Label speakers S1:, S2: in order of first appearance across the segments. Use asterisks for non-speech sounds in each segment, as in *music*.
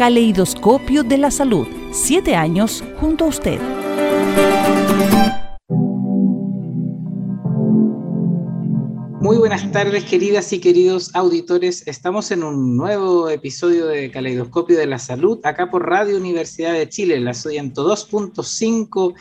S1: Caleidoscopio de la Salud. Siete años junto a usted.
S2: Muy buenas tardes, queridas y queridos auditores. Estamos en un nuevo episodio de Caleidoscopio de la Salud, acá por Radio Universidad de Chile, la 102.5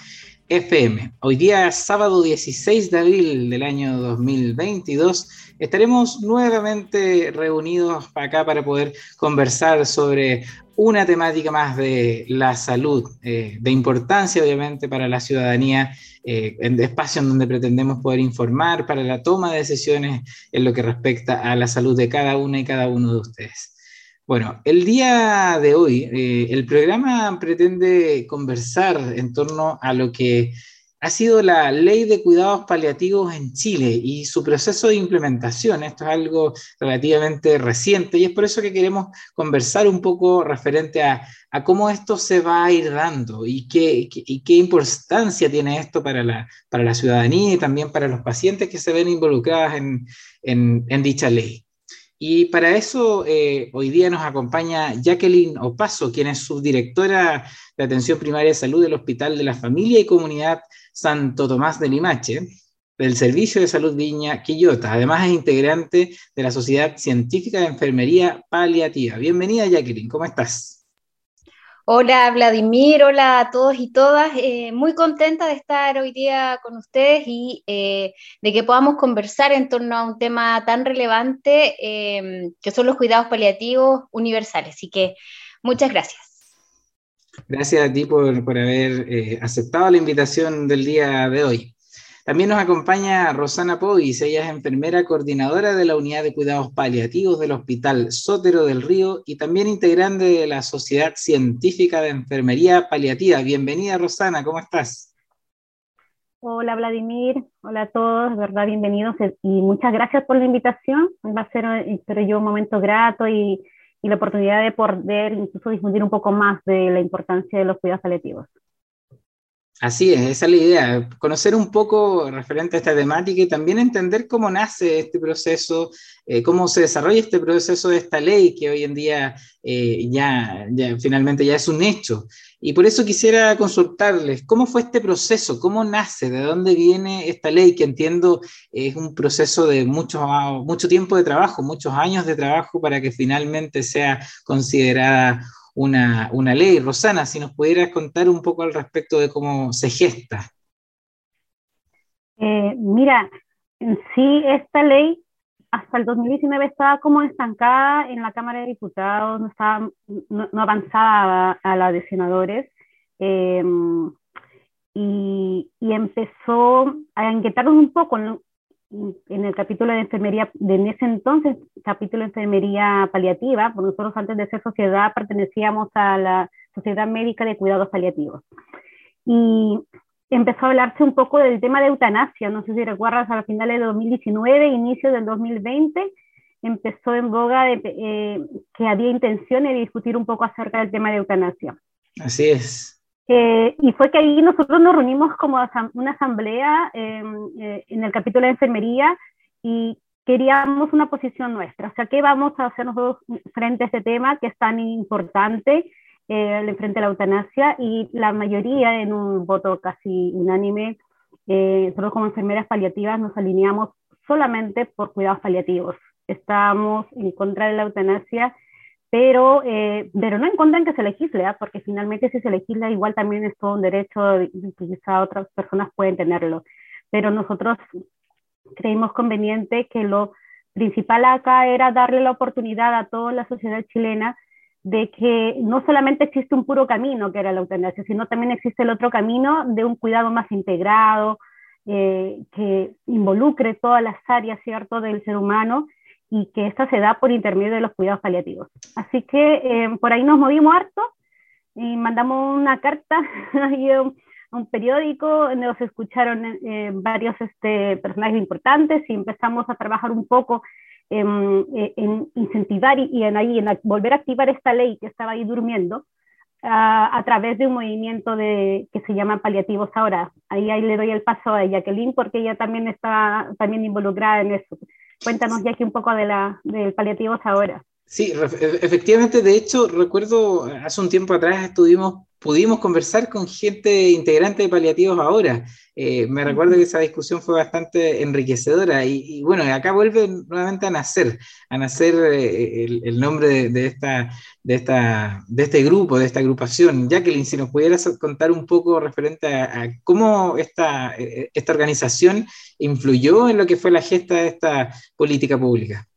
S2: FM. Hoy día, sábado 16 de abril del año 2022, estaremos nuevamente reunidos acá para poder conversar sobre una temática más de la salud, eh, de importancia obviamente para la ciudadanía, eh, en espacio en donde pretendemos poder informar para la toma de decisiones en lo que respecta a la salud de cada una y cada uno de ustedes. Bueno, el día de hoy eh, el programa pretende conversar en torno a lo que ha sido la ley de cuidados paliativos en Chile y su proceso de implementación. Esto es algo relativamente reciente y es por eso que queremos conversar un poco referente a, cómo esto se va a ir dando y qué, qué importancia tiene esto para la, para la, ciudadanía y también para los pacientes que se ven involucrados en, en, dicha ley. Y para eso eh, hoy día nos acompaña Jacqueline Opaso, quien es subdirectora de Atención Primaria de Salud del Hospital de la Familia y Comunidad Santo Tomás de Limache, del Servicio de Salud Viña Quillota. Además es integrante de la Sociedad Científica de Enfermería Paliativa. Bienvenida Jacqueline, ¿cómo estás?
S3: Hola Vladimir, hola a todos y todas. Eh, muy contenta de estar hoy día con ustedes y eh, de que podamos conversar en torno a un tema tan relevante eh, que son los cuidados paliativos universales. Así que muchas gracias.
S2: Gracias a ti por, haber eh, aceptado la invitación del día de hoy. También nos acompaña Rosana Pois, ella es enfermera coordinadora de la Unidad de Cuidados Paliativos del Hospital Sótero del Río y también integrante de la Sociedad Científica de Enfermería Paliativa. Bienvenida Rosana, ¿cómo estás?
S4: Hola Vladimir, hola a todos, verdad, bienvenidos y muchas gracias por la invitación. Va a ser, espero yo, un momento grato y y la oportunidad de poder incluso difundir un poco más de la importancia de los cuidados paliativos.
S2: Así es, esa es la idea, conocer un poco referente a esta temática y también entender cómo nace este proceso, eh, cómo se desarrolla este proceso de esta ley que hoy en día eh, ya, ya, finalmente ya es un hecho. Y por eso quisiera consultarles, ¿cómo fue este proceso? ¿Cómo nace? ¿De dónde viene esta ley? Que entiendo es un proceso de mucho, mucho tiempo de trabajo, muchos años de trabajo para que finalmente sea considerada una, una ley. Rosana, si nos pudieras contar un poco al respecto de cómo se gesta.
S4: Eh, mira, sí, esta ley hasta el 2019 estaba como estancada en la Cámara de Diputados, no, estaba, no, avanzaba a, la de senadores. Em, y, y, empezó a inquietarnos un poco en, el capítulo de enfermería, de en ese entonces, capítulo de enfermería paliativa, porque nosotros antes de ser sociedad pertenecíamos a la Sociedad Médica de Cuidados Paliativos. Y empezó a hablarse un poco del tema de eutanasia, no sé si recuerdas, a finales de 2019, inicio del 2020, empezó en boga de, eh, que había intenciones de discutir un poco acerca del tema de eutanasia.
S2: Así es.
S4: Eh, y fue que ahí nosotros nos reunimos como una asamblea em, eh, en el capítulo de enfermería y queríamos una posición nuestra. O sea, ¿qué vamos a hacer nosotros frente a este tema que es tan importante? eh, frente a la eutanasia y la mayoría en un voto casi unánime, eh, nosotros como enfermeras paliativas nos alineamos solamente por cuidados paliativos. Estamos en contra de la eutanasia, pero, eh, pero no en contra en que se legisle, ¿ah? porque finalmente si se legisla igual también es todo un derecho y quizá otras personas pueden tenerlo. Pero nosotros creímos conveniente que lo principal acá era darle la oportunidad a toda la sociedad chilena de que no solamente existe un puro camino, que era la eutanasia, sino también existe el otro camino de un cuidado más integrado, eh, que involucre todas las áreas, ¿cierto?, del ser humano y que esta se da por intermedio de los cuidados paliativos. Así que eh, por ahí nos movimos harto y mandamos una carta *laughs* un periódico, nos escucharon eh, varios este, personajes importantes y empezamos a trabajar un poco en, incentivar y, en, ahí, en volver a activar esta ley que estaba ahí durmiendo a, través de un movimiento de, que se llama Paliativos Ahora. Ahí, ahí le doy el paso a Jacqueline porque ella también está también involucrada en eso. Cuéntanos, Jackie, un poco de, la, de Paliativos Ahora.
S2: Sí, e, efectivamente, de hecho, recuerdo hace un tiempo atrás estuvimos, pudimos conversar con gente integrante de paliativos ahora. Eh, me recuerdo que esa discusión fue bastante enriquecedora y, bueno, acá vuelve nuevamente a nacer, a nacer eh, el, nombre de, esta, de, esta, de este grupo, de esta agrupación. Jacqueline, si nos pudieras contar un poco referente a, a cómo esta, eh, esta organización influyó en lo que fue la gesta de esta política pública.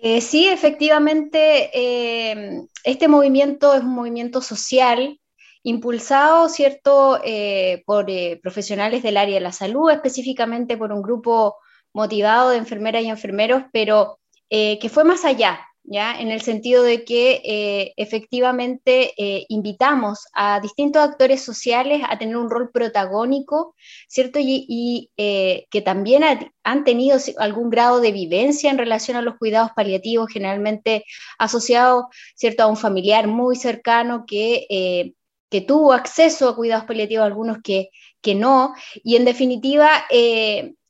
S3: Eh, sí, efectivamente, eh, este movimiento es un movimiento social impulsado, ¿cierto?, eh, por profesionales del área de la salud, específicamente por un grupo motivado de enfermeras y enfermeros, pero que fue más allá, en el sentido de que eh, efectivamente eh, invitamos a distintos actores sociales a tener un rol protagónico, ¿cierto? Y, eh, que también han tenido algún grado de vivencia en relación a los cuidados paliativos, generalmente asociados, ¿cierto?, a un familiar muy cercano que, que tuvo acceso a cuidados paliativos, algunos que, que no, y en definitiva,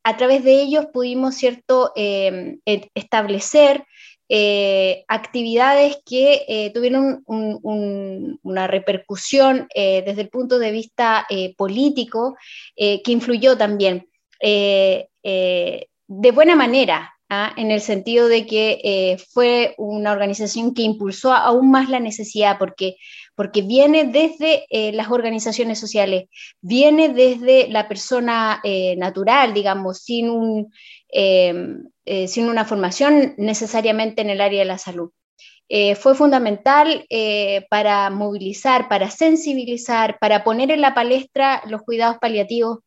S3: a través de ellos pudimos, ¿cierto?, establecer eh, actividades que eh, tuvieron una repercusión eh, desde el punto de vista político que influyó también de buena manera. ¿ah? en el sentido de que fue una organización que impulsó aún más la necesidad, porque, porque viene desde las organizaciones sociales, viene desde la persona natural, digamos, sin un, eh, sin una formación necesariamente en el área de la salud. Eh, fue fundamental eh, para movilizar, para sensibilizar, para poner en la palestra los cuidados paliativos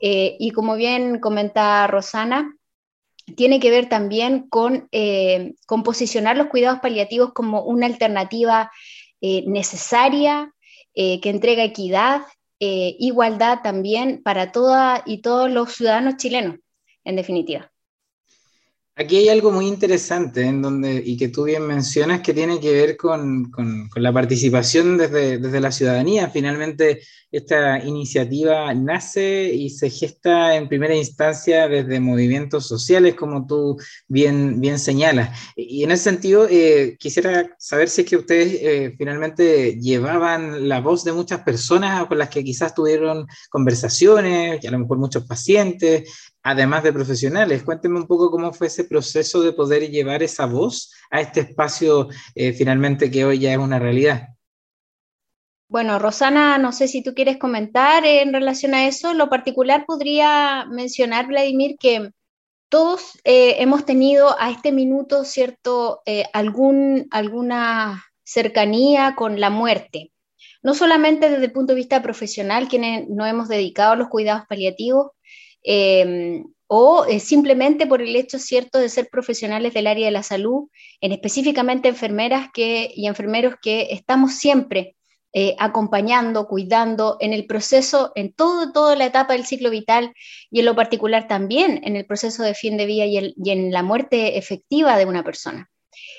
S3: y como bien comenta Rosana, tiene que ver también con, con posicionar los cuidados paliativos como una alternativa necesaria, que entrega equidad, igualdad también para todas y todos los ciudadanos chilenos, en definitiva.
S2: Aquí hay algo muy interesante en donde, y que tú bien mencionas que tiene que ver con, con, la participación desde, desde, la ciudadanía. Finalmente, esta iniciativa nace y se gesta en primera instancia desde movimientos sociales, como tú bien, bien señalas. Y en ese sentido, eh, quisiera saber si es que ustedes eh, finalmente llevaban la voz de muchas personas con las que quizás tuvieron conversaciones, a lo mejor muchos pacientes, además de profesionales. Cuénteme un poco cómo fue ese proceso de poder llevar esa voz a este espacio eh, finalmente que hoy ya es una realidad.
S3: Bueno, Rosana, no sé si tú quieres comentar en relación a eso. lo particular podría mencionar, Vladimir, que todos eh, hemos tenido a este minuto, ¿cierto?, eh, algún, alguna cercanía con la muerte. No solamente desde el punto de vista profesional, quienes nos hemos dedicado a los cuidados paliativos, Em, o eh, simplemente por el hecho cierto de ser profesionales del área de la salud, en específicamente enfermeras que, y enfermeros que estamos siempre eh, acompañando, cuidando en el proceso, en todo, toda la etapa del ciclo vital y en lo particular también en el proceso de fin de vida y, en la muerte efectiva de una persona,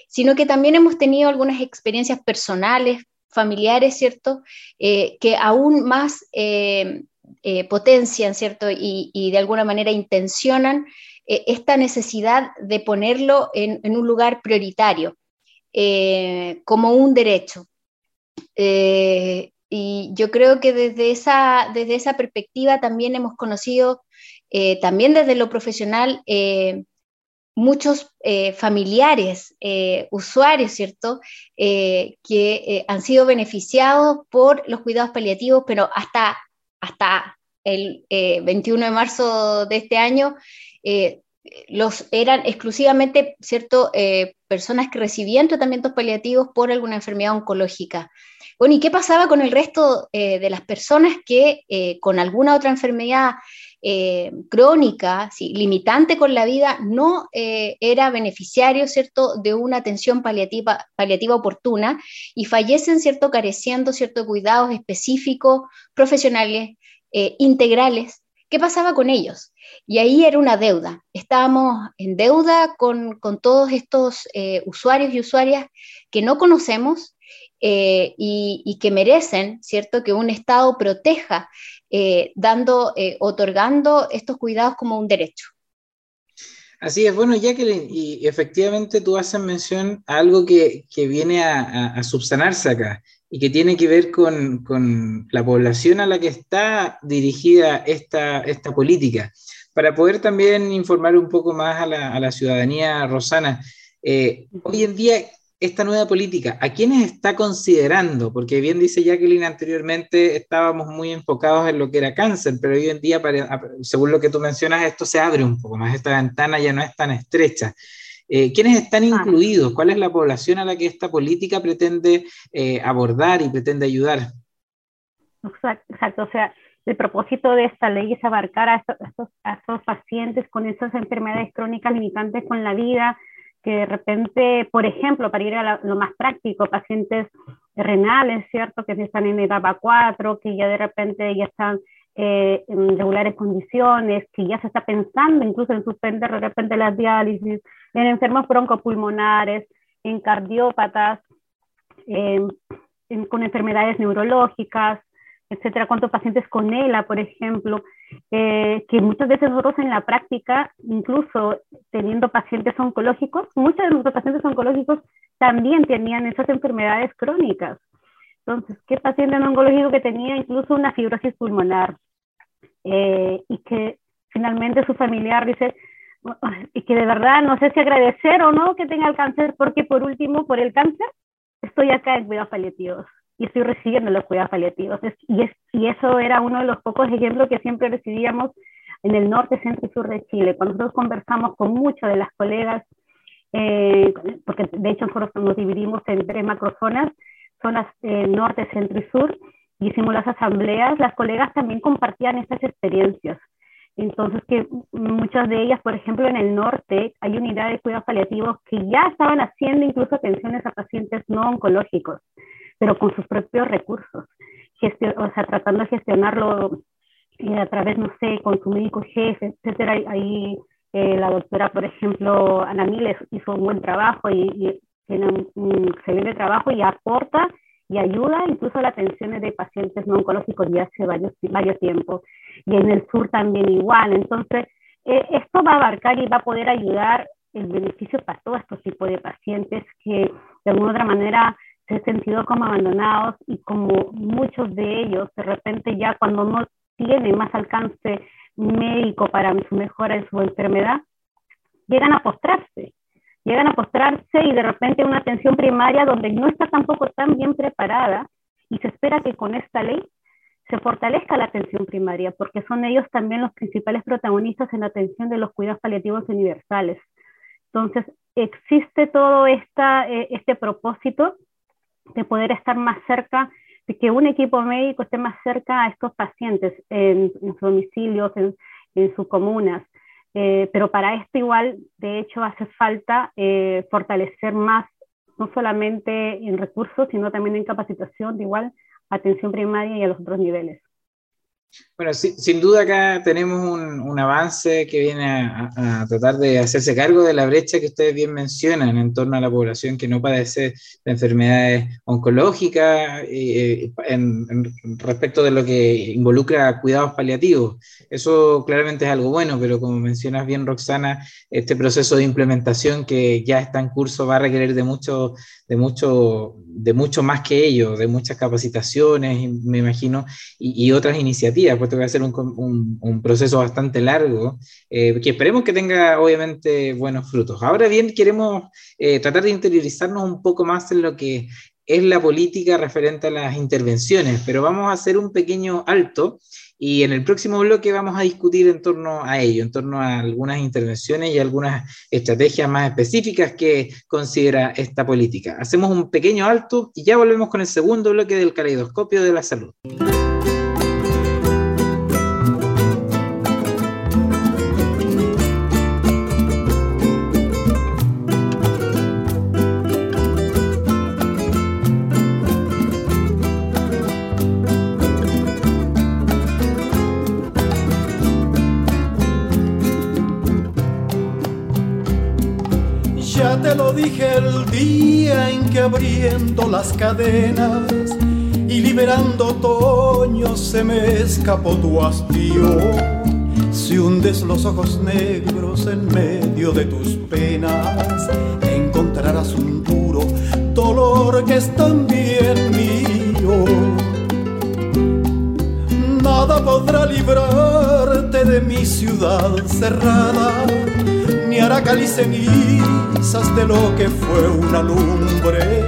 S3: sino que también hemos tenido algunas experiencias personales, familiares, ¿cierto? Eh, que aún más eh, potencian, ¿cierto? Y, de alguna manera intencionan eh, esta necesidad de ponerlo en, un lugar prioritario, eh, como un derecho. y yo creo que desde esa, desde esa perspectiva también hemos conocido, también desde lo profesional, muchos familiares, usuarios, ¿cierto?, que han sido beneficiados por los cuidados paliativos, pero hasta hasta el 21 eh, de marzo de este año, eh, los eran exclusivamente cierto personas que recibían tratamientos paliativos por alguna enfermedad oncológica. Bueno, ¿y qué pasaba con el resto de las personas que con alguna otra enfermedad eh, crónica, limitante con la vida, no eh, era beneficiario, ¿cierto?, de una atención paliativa, paliativa oportuna y fallecen, ¿cierto?, careciendo, ¿cierto?, de cuidados específicos, profesionales, eh, integrales. ¿Qué pasaba con ellos? Y ahí era una deuda. Estábamos en deuda con, todos estos usuarios y usuarias que no conocemos, y, y, que merecen, ¿cierto?, que un Estado proteja eh, dando, eh, otorgando estos cuidados como un derecho.
S2: Así es, bueno, Jacqueline, y efectivamente tú haces mención a algo que, viene a, subsanarse acá y que tiene que ver con, la población a la que está dirigida esta, esta política. Para poder también informar un poco más a la, ciudadanía rosana, eh, hoy en día, esta nueva política? ¿A quiénes está considerando? Porque bien dice Jacqueline anteriormente, estábamos muy enfocados en lo que era cáncer, pero hoy en día, según lo que tú mencionas, esto se abre un poco más, esta ventana ya no es tan estrecha. Eh, ¿Quiénes están incluidos? ¿Cuál es la población a la que esta política pretende eh, abordar y pretende ayudar?
S4: Exacto, o sea, el propósito de esta ley es abarcar a estos, a estos pacientes con estas enfermedades crónicas limitantes con la vida, que de repente, por ejemplo, para ir a lo más práctico, pacientes renales, ¿cierto? Que están en etapa 4, que ya de repente ya están eh, en regulares condiciones, que ya se está pensando incluso en suspender de repente las diálisis, en enfermos broncopulmonares, en cardiópatas, con enfermedades neurológicas, etcétera, cuántos pacientes con ELA, por ejemplo, eh, que muchas veces nosotros en la práctica, incluso teniendo pacientes oncológicos, muchos de nuestros pacientes oncológicos también tenían esas enfermedades crónicas. Entonces, ¿qué paciente oncológico que tenía incluso una fibrosis pulmonar eh, y que finalmente su familiar dice, y que de verdad no sé si agradecer o no que tenga el cáncer, porque por último, por el cáncer, estoy acá en cuidados paliativos y estoy recibiendo los cuidados paliativos. y, es, y eso era uno de los pocos ejemplos que siempre recibíamos en el norte, centro y sur de Chile. Cuando nosotros conversamos con muchas de las colegas, eh, porque de hecho nosotros nos dividimos en tres macrozonas, zonas eh, norte, centro y sur, y hicimos las asambleas, las colegas también compartían estas experiencias. Entonces, que muchas de ellas, por ejemplo, en el norte hay unidades de cuidados paliativos que ya estaban haciendo incluso atenciones a pacientes no oncológicos pero con sus propios recursos, o sea, tratando de gestionarlo eh, a través, no sé, con su médico jefe, etcétera. Ahí eh, la doctora, por ejemplo, Ana Miles hizo un buen trabajo y, tiene un, excelente trabajo y aporta y ayuda incluso a la atención de pacientes no oncológicos ya hace varios, varios tiempos. Y en el sur también igual. Entonces, eh, esto va a abarcar y va a poder ayudar el beneficio para todos estos tipos de pacientes que de alguna otra manera se sentido como abandonados y como muchos de ellos de repente ya cuando no tienen más alcance médico para su mejora de su enfermedad, llegan a postrarse, llegan a postrarse y de repente una atención primaria donde no está tampoco tan bien preparada y se espera que con esta ley se fortalezca la atención primaria, porque son ellos también los principales protagonistas en la atención de los cuidados paliativos universales. Entonces, existe todo esta, eh, este propósito de poder estar más cerca, de que un equipo médico esté más cerca a estos pacientes en, sus domicilios, en, sus comunas. Eh, pero para esto igual, de hecho, hace falta eh, fortalecer más, no solamente en recursos, sino también en capacitación de igual atención primaria y a los otros niveles.
S2: Bueno, sin duda acá tenemos un, avance que viene a, tratar de hacerse cargo de la brecha que ustedes bien mencionan en torno a la población que no padece de enfermedades oncológicas eh, en, respecto de lo que involucra cuidados paliativos. Eso claramente es algo bueno, pero como mencionas bien, Roxana, este proceso de implementación que ya está en curso va a requerir de mucho, de mucho, de mucho más que ello, de muchas capacitaciones, me imagino, y, y otras iniciativas porque va a ser un, un, proceso bastante largo, eh, que esperemos que tenga obviamente buenos frutos. Ahora bien, queremos eh, tratar de interiorizarnos un poco más en lo que es la política referente a las intervenciones, pero vamos a hacer un pequeño alto Y en el próximo bloque vamos a discutir en torno a ello, en torno a algunas intervenciones y algunas estrategias más específicas que considera esta política. Hacemos un pequeño alto y ya volvemos con el segundo bloque del caleidoscopio de la salud.
S5: Abriendo las cadenas y liberando otoño se me escapó tu hastío. Si hundes los ojos negros en medio de tus penas, encontrarás un duro dolor que es también mío. Nada podrá librarte de mi ciudad cerrada hará cenizas de lo que fue una lumbre.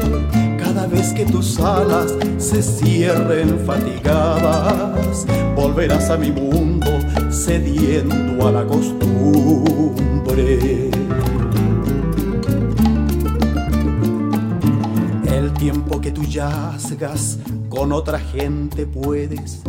S5: Cada vez que tus alas se cierren fatigadas, volverás a mi mundo cediendo a la costumbre. El tiempo que tú yazgas con otra gente puedes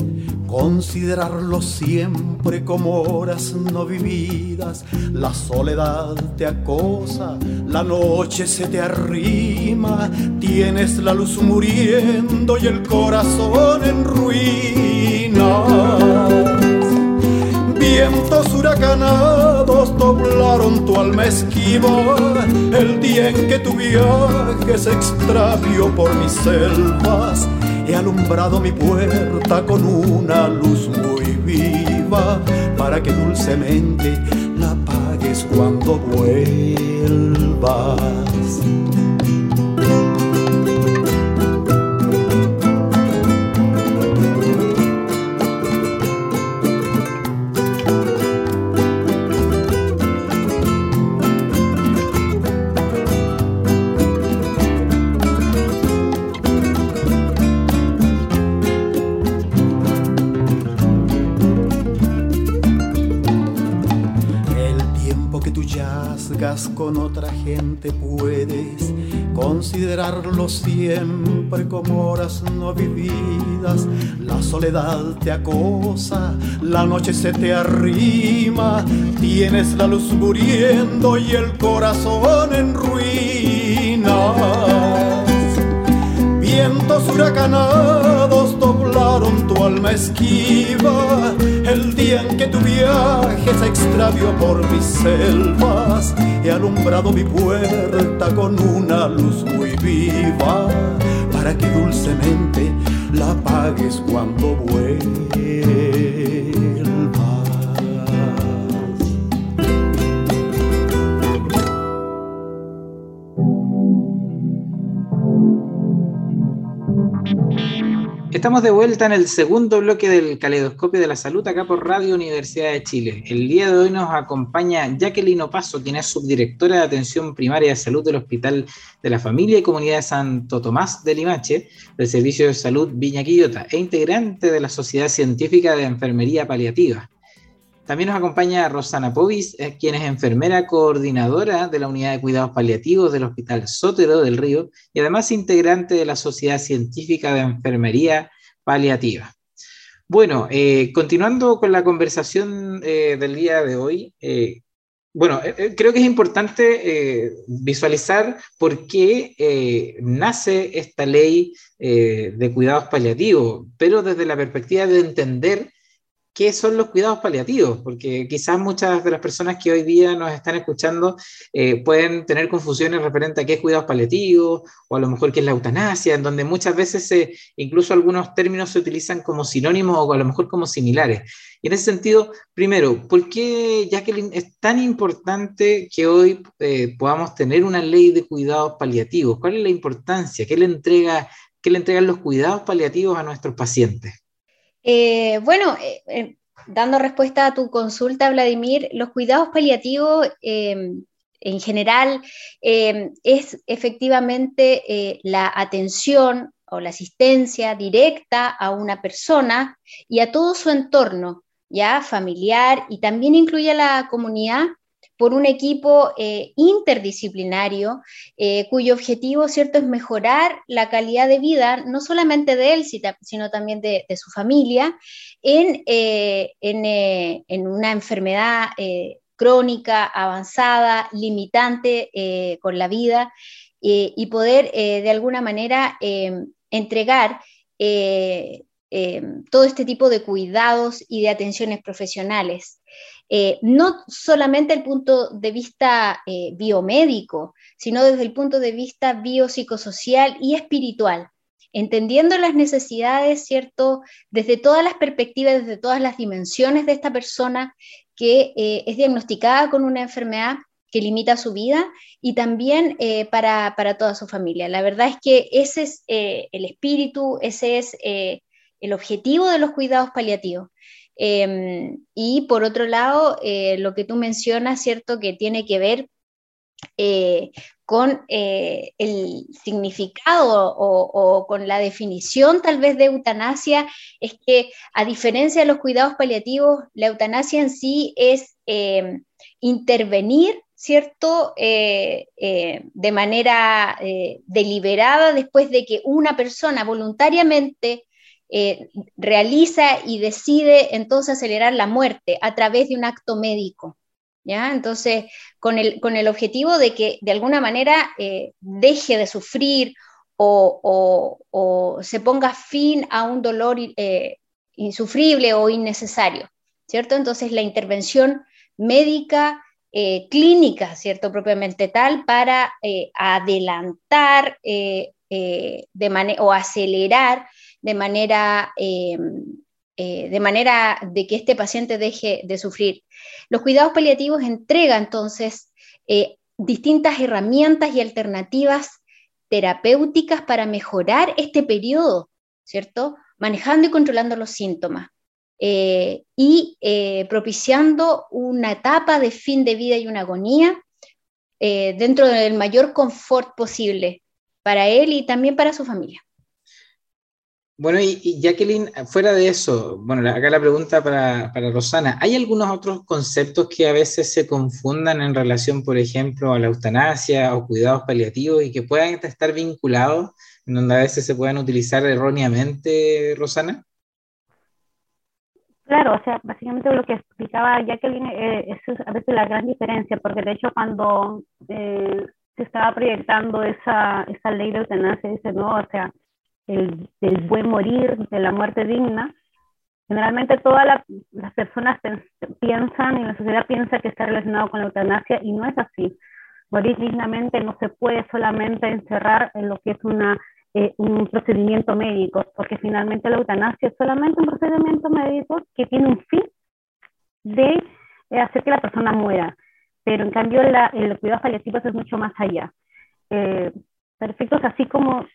S5: considerarlo siempre como horas no vividas. La soledad te acosa, la noche se te arrima, tienes la luz muriendo y el corazón en ruinas. Vientos huracanados doblaron tu alma esquiva el día en que tu viaje se extravió por mis selvas He alumbrado mi puerta con una luz muy viva para que dulcemente la apagues cuando vuelvas. Con otra gente puedes considerarlo siempre como horas no vividas. La soledad te acosa, la noche se te arrima, tienes la luz muriendo y el corazón en ruinas. Vientos huracanados tu alma esquiva el día en que tu viaje se extravió por mis selvas. He alumbrado mi puerta con una luz muy viva para que dulcemente la apagues cuando vuelva.
S2: Estamos de vuelta en el segundo bloque del Caleidoscopio de la Salud acá por Radio Universidad de Chile. El día de hoy nos acompaña Jacqueline Opaso, quien es subdirectora de Atención Primaria de Salud del Hospital de la Familia y Comunidad de Santo Tomás de Limache, del Servicio de Salud Viña Quillota, e integrante de la Sociedad Científica de Enfermería Paliativa. También nos acompaña Rosana Povis, eh, quien es enfermera coordinadora de la Unidad de Cuidados Paliativos del Hospital Sótero del Río y además integrante de la Sociedad Científica de Enfermería Paliativa. Bueno, eh, continuando con la conversación eh, del día de hoy, bueno, creo que es importante visualizar por qué nace esta ley de cuidados paliativos, pero desde la perspectiva de entender qué son los cuidados paliativos, porque quizás muchas de las personas que hoy día nos están escuchando eh, pueden tener confusiones referente a qué es cuidados paliativos o a lo mejor qué es la eutanasia, en donde muchas veces incluso algunos términos se utilizan como sinónimos o a lo mejor como similares. Y en ese sentido, primero, ¿por qué, Jacqueline, es tan importante que hoy eh, podamos tener una ley de cuidados paliativos? ¿Cuál es la importancia? ¿Qué le, entrega, qué le entregan los cuidados paliativos a nuestros pacientes?
S3: Eh, bueno, eh, eh, dando respuesta a tu consulta, Vladimir, los cuidados paliativos em, en general em, es efectivamente la atención o la asistencia directa a una persona y a todo su entorno, ya familiar y también incluye a la comunidad por un equipo eh, interdisciplinario eh, cuyo objetivo, ¿cierto?, es mejorar la calidad de vida, no solamente de él, sino también de, su familia, en, eh, en, una enfermedad crónica, avanzada, limitante con la vida, y poder de alguna manera entregar todo este tipo de cuidados y de atenciones profesionales. Eh, no solamente el punto de vista eh, biomédico, sino desde el punto de vista biopsicosocial y espiritual, entendiendo las necesidades, ¿cierto? Desde todas las perspectivas, desde todas las dimensiones de esta persona que eh, es diagnosticada con una enfermedad que limita su vida y también para, para, toda su familia. La verdad es que ese es el espíritu, ese es el objetivo de los cuidados paliativos. Em, y por otro lado, eh, lo que tú mencionas, ¿cierto? Que tiene que ver eh, con eh, el significado o, con la definición tal vez de eutanasia, es que a diferencia de los cuidados paliativos, la eutanasia en sí es em, intervenir, ¿cierto? de manera deliberada después de que una persona voluntariamente eh, realiza y decide entonces acelerar la muerte a través de un acto médico. ¿ya? Entonces, con el, con el objetivo de que de alguna manera eh, deje de sufrir o, se ponga fin a un dolor eh, insufrible o innecesario, ¿cierto? Entonces, la intervención médica clínica, ¿cierto? Propiamente tal, para adelantar de o acelerar de manera, em, eh, de manera de que este paciente deje de sufrir. Los cuidados paliativos entregan entonces eh, distintas herramientas y alternativas terapéuticas para mejorar este periodo, ¿cierto? Manejando y controlando los síntomas. Eh, y propiciando una etapa de fin de vida y una agonía dentro del mayor confort posible para él y también para su familia.
S2: Bueno, y, Jacqueline, fuera de eso, bueno, acá la pregunta para, para, Rosana, ¿hay algunos otros conceptos que a veces se confundan en relación, por ejemplo, a la eutanasia o cuidados paliativos y que puedan estar vinculados, en donde a veces se puedan utilizar erróneamente, Rosana?
S4: Claro, o sea, básicamente lo que explicaba Jacqueline, eh, es a veces la gran diferencia, porque de hecho cuando eh, se estaba proyectando esa, esa ley de eutanasia, dice, no, o sea, el, buen morir, de la muerte digna, generalmente todas las personas piensan y la sociedad piensa que está relacionado con la eutanasia y no es así. Morir dignamente no se puede solamente encerrar en lo que es una, eh, un procedimiento médico, porque finalmente la eutanasia es solamente un procedimiento médico que tiene un fin de eh, hacer que la persona muera. Pero en cambio la, el cuidado paliativo es mucho más allá. Eh, perfectos así como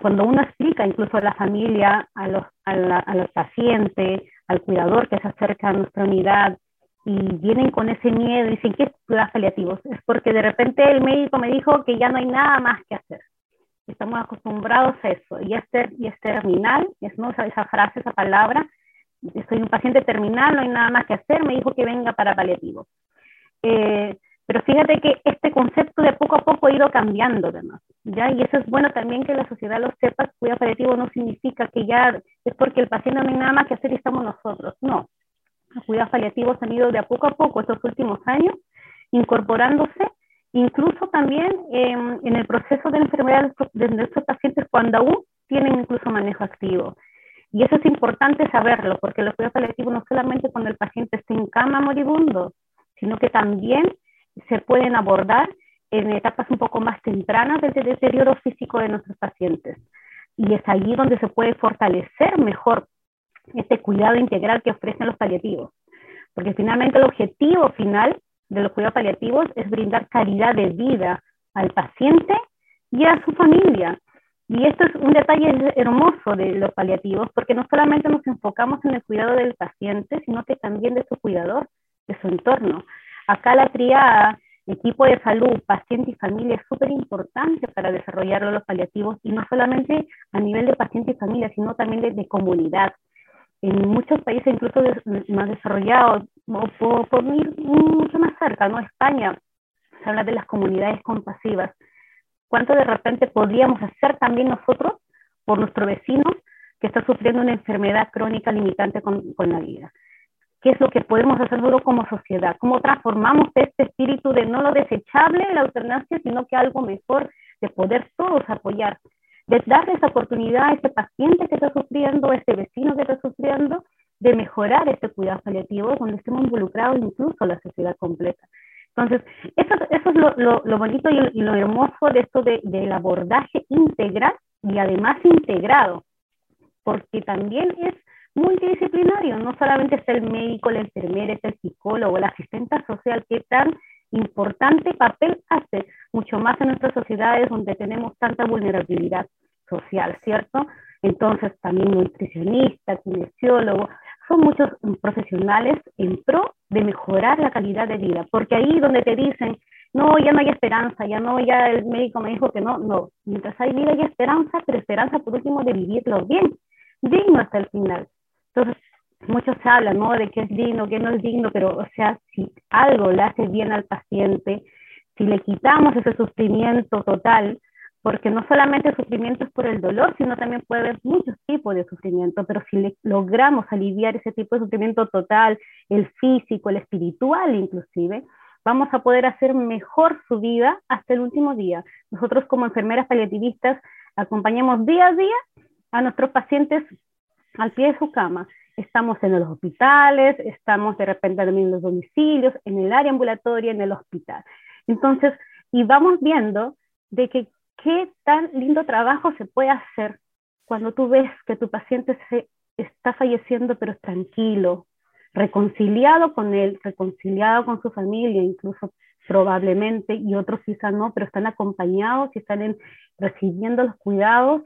S4: cuando uno explica incluso a la familia, a los, a, los pacientes, al cuidador que se acerca a nuestra unidad y vienen con ese miedo y dicen, ¿qué cuidados paliativos? Es porque de repente el médico me dijo que ya no hay nada más que hacer. Estamos acostumbrados a eso y es, y es terminal, es ¿no? esa, esa frase, esa palabra, soy un paciente terminal, no hay nada más que hacer, me dijo que venga para paliativos. Eh, pero fíjate que este concepto de poco a poco ha ido cambiando, además, ¿ya? Y eso es bueno también que la sociedad lo sepa, cuidado paliativo no significa que ya es porque el paciente no hay nada más que hacer y estamos nosotros, no. Los cuidados paliativos han ido de a poco a poco estos últimos años, incorporándose, incluso también em, en el proceso de enfermedad de nuestros pacientes cuando aún tienen incluso manejo activo. Y eso es importante saberlo, porque los cuidados paliativos no solamente cuando el paciente está en cama moribundo, sino que también se pueden abordar en etapas un poco más tempranas del deterioro físico de nuestros pacientes. Y es allí donde se puede fortalecer mejor este cuidado integral que ofrecen los paliativos. Porque finalmente el objetivo final de los cuidados paliativos es brindar calidad de vida al paciente y a su familia. Y esto es un detalle hermoso de los paliativos, porque no solamente nos enfocamos en el cuidado del paciente, sino que también de su cuidador, de su entorno. Acá la triada equipo de salud, paciente y familia es súper importante para desarrollar los paliativos y no solamente a nivel de paciente y familia, sino también de, comunidad. En muchos países, incluso más desarrollados, o por, ir mucho más cerca, ¿no? España, se habla de las comunidades compasivas. ¿Cuánto de repente podríamos hacer también nosotros por nuestro vecino que está sufriendo una enfermedad crónica limitante con la vida? Qué es lo que podemos hacer nosotros como sociedad, cómo transformamos este espíritu de no lo desechable, la eutanasia, sino que algo mejor, de poder todos apoyar, de darle esa oportunidad a ese paciente que está sufriendo, a este vecino que está sufriendo, de mejorar este cuidado paliativo donde estemos involucrados incluso la sociedad completa. Entonces, eso, es lo, lo, bonito y, lo hermoso de esto de, del abordaje integral y además integrado, porque también es multidisciplinario, no solamente es el médico, la enfermera, es el psicólogo, la asistente social, que tan importante papel hace, mucho más en nuestras sociedades donde tenemos tanta vulnerabilidad social, ¿cierto? Entonces también nutricionista, kinesiólogo, son muchos profesionales en pro de mejorar la calidad de vida, porque ahí donde te dicen, no, ya no hay esperanza, ya no, ya el médico me dijo que no, no, mientras hay vida hay esperanza, pero esperanza por último de vivirlo bien, digno hasta el final. Entonces, muchos hablan, ¿no? De qué es digno, qué no es digno, pero, o sea, si algo le hace bien al paciente, si le quitamos ese sufrimiento total, porque no solamente el sufrimiento es por el dolor, sino también puede haber muchos tipos de sufrimiento, pero si logramos aliviar ese tipo de sufrimiento total, el físico, el espiritual inclusive, vamos a poder hacer mejor su vida hasta el último día. Nosotros como enfermeras paliativistas acompañamos día a día a nuestros pacientes al pie de su cama. Estamos en los hospitales, estamos de repente también en los domicilios, en el área ambulatoria, en el hospital. Entonces, y vamos viendo de qué tan lindo trabajo se puede hacer cuando tú ves que tu paciente se está falleciendo, pero es tranquilo, reconciliado con él, reconciliado con su familia, incluso probablemente, y otros quizás no, pero están acompañados y están recibiendo los cuidados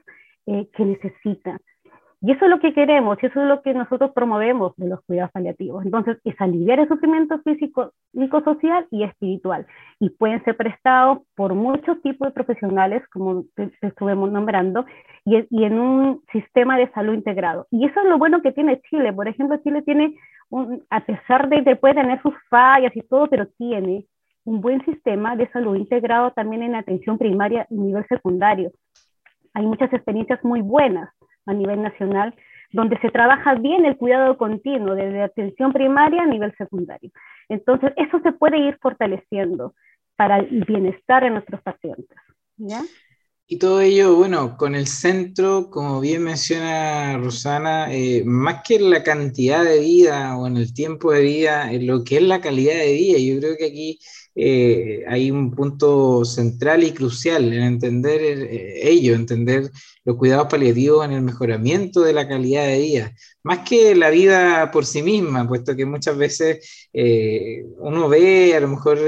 S4: eh, que necesitan. Y eso es lo que queremos, y eso es lo que nosotros promovemos de los cuidados paliativos. Entonces, es aliviar el sufrimiento físico, psicosocial y espiritual. Y pueden ser prestados por muchos tipos de profesionales, como te, estuvimos nombrando, y, y, en un sistema de salud integrado. Y eso es lo bueno que tiene Chile. Por ejemplo, Chile tiene, un, a pesar de que puede tener sus fallas y todo, pero tiene un buen sistema de salud integrado también en atención primaria y nivel secundario. Hay muchas experiencias muy buenas a nivel nacional, donde se trabaja bien el cuidado continuo desde atención primaria a nivel secundario. Entonces, eso se puede ir fortaleciendo para el bienestar de nuestros pacientes. ¿ya?
S2: Y todo ello, bueno, con el centro, como bien menciona Rosana, eh, más que la cantidad de vida o en el tiempo de vida, en lo que es la calidad de vida. Yo creo que aquí eh, hay un punto central y crucial en entender eh, ello, entender los cuidados paliativos en el mejoramiento de la calidad de vida, más que la vida por sí misma, puesto que muchas veces eh, uno ve, a lo mejor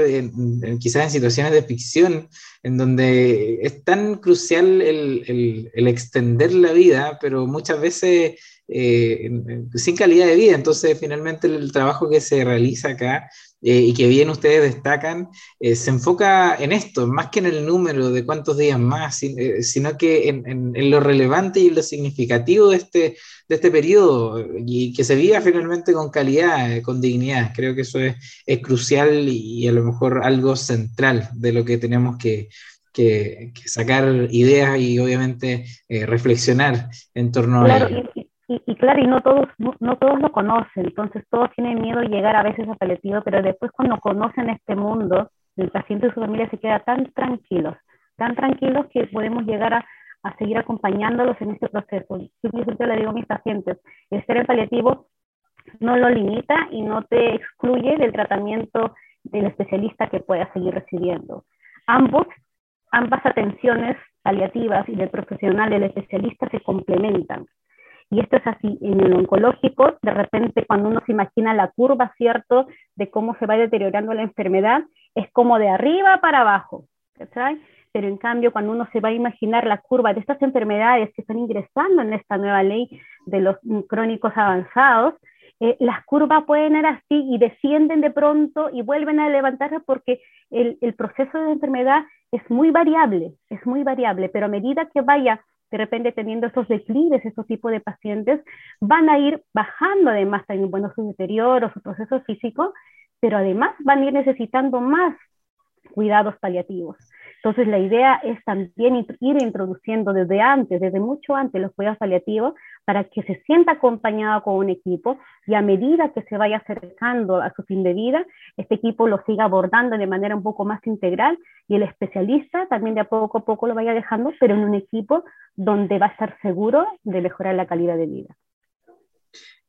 S2: quizás en situaciones de ficción, en donde es tan crucial el, el extender la vida, pero muchas veces sin calidad de vida. Entonces, finalmente el trabajo que se realiza acá eh, y que bien ustedes destacan, eh, se enfoca en esto, más que en el número de cuántos días más, eh, sino que en, lo relevante y lo significativo de este, de este periodo y que se viva finalmente con calidad, con dignidad. Creo que eso es, es, crucial y a lo mejor algo central de lo que tenemos que, que, sacar ideas y obviamente reflexionar en torno a ello.
S4: Y, claro, y no todos, no, todos lo conocen, entonces todos tienen miedo de llegar a veces a paliativo, pero después cuando conocen este mundo, el paciente y su familia se queda tan tranquilos, tan tranquilos que podemos llegar a, a seguir acompañándolos en este proceso. Yo siempre le digo a mis pacientes, el ser paliativo no lo limita y no te excluye del tratamiento del especialista que puedas seguir recibiendo. Ambos, ambas atenciones paliativas y del profesional, del especialista, se complementan. Y esto es así, en el oncológico, de repente cuando uno se imagina la curva, ¿cierto?, de cómo se va deteriorando la enfermedad, es como de arriba para abajo, ¿cachai? Pero en cambio, cuando uno se va a imaginar la curva de estas enfermedades que están ingresando en esta nueva ley de los crónicos avanzados, eh, las curvas pueden ir así y descienden de pronto y vuelven a levantarse porque el, el, proceso de enfermedad es muy variable, es muy variable, pero a medida que vaya de repente teniendo esos declives, esos tipos de pacientes, van a ir bajando además también, bueno, su deterioro, su proceso físico, pero además van a ir necesitando más cuidados paliativos. Entonces, la idea es también ir introduciendo desde antes, desde mucho antes, los cuidados paliativos para que se sienta acompañado con un equipo y a medida que se vaya acercando a su fin de vida, este equipo lo siga abordando de manera un poco más integral y el especialista también de a poco a poco lo vaya dejando, pero en un equipo donde va a estar seguro de mejorar la calidad de vida.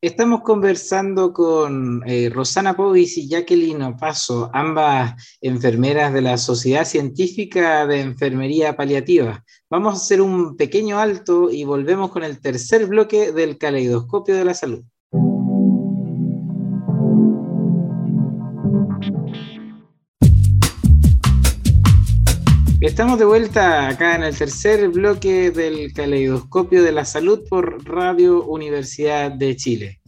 S2: Estamos conversando con eh, Rosana Povis y Jacqueline Paso, ambas enfermeras de la Sociedad Científica de Enfermería Paliativa. Vamos a hacer un pequeño alto y volvemos con el tercer bloque del caleidoscopio de la salud. Estamos de vuelta acá en el tercer bloque del caleidoscopio de la salud por Radio Universidad de Chile.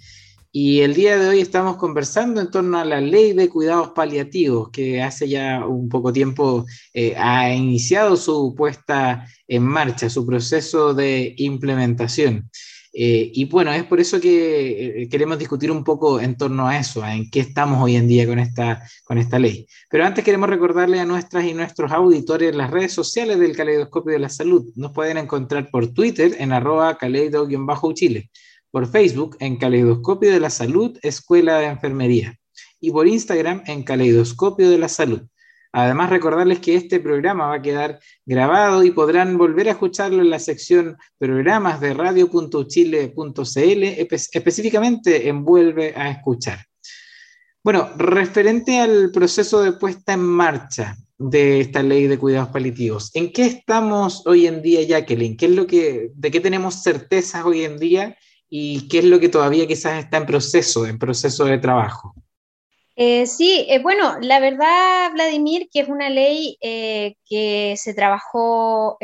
S2: Y el día de hoy estamos conversando en torno a la ley de cuidados paliativos, que hace ya un poco tiempo eh, ha iniciado su puesta en marcha, su proceso de implementación. Eh, y bueno, es por eso que eh, queremos discutir un poco en torno a eso, en qué estamos hoy en día con esta, con esta ley. Pero antes queremos recordarle a nuestras y nuestros auditores las redes sociales del Caleidoscopio de la Salud. Nos pueden encontrar por Twitter en arroba caleido-chile, por Facebook en Caleidoscopio de la Salud, Escuela de Enfermería, y por Instagram en Caleidoscopio de la Salud. Además, recordarles que este programa va a quedar grabado y podrán volver a escucharlo en la sección programas de radio.chile.cl, específicamente en Vuelve a escuchar. Bueno, referente al proceso de puesta en marcha de esta ley de cuidados paliativos, ¿en qué estamos hoy en día, Jacqueline? ¿Qué es lo que, ¿De qué tenemos certezas hoy en día y qué es lo que todavía quizás está en proceso, en proceso de trabajo?
S3: Eh, sí, eh, bueno, la verdad, Vladimir, que es una ley eh, que se trabajó,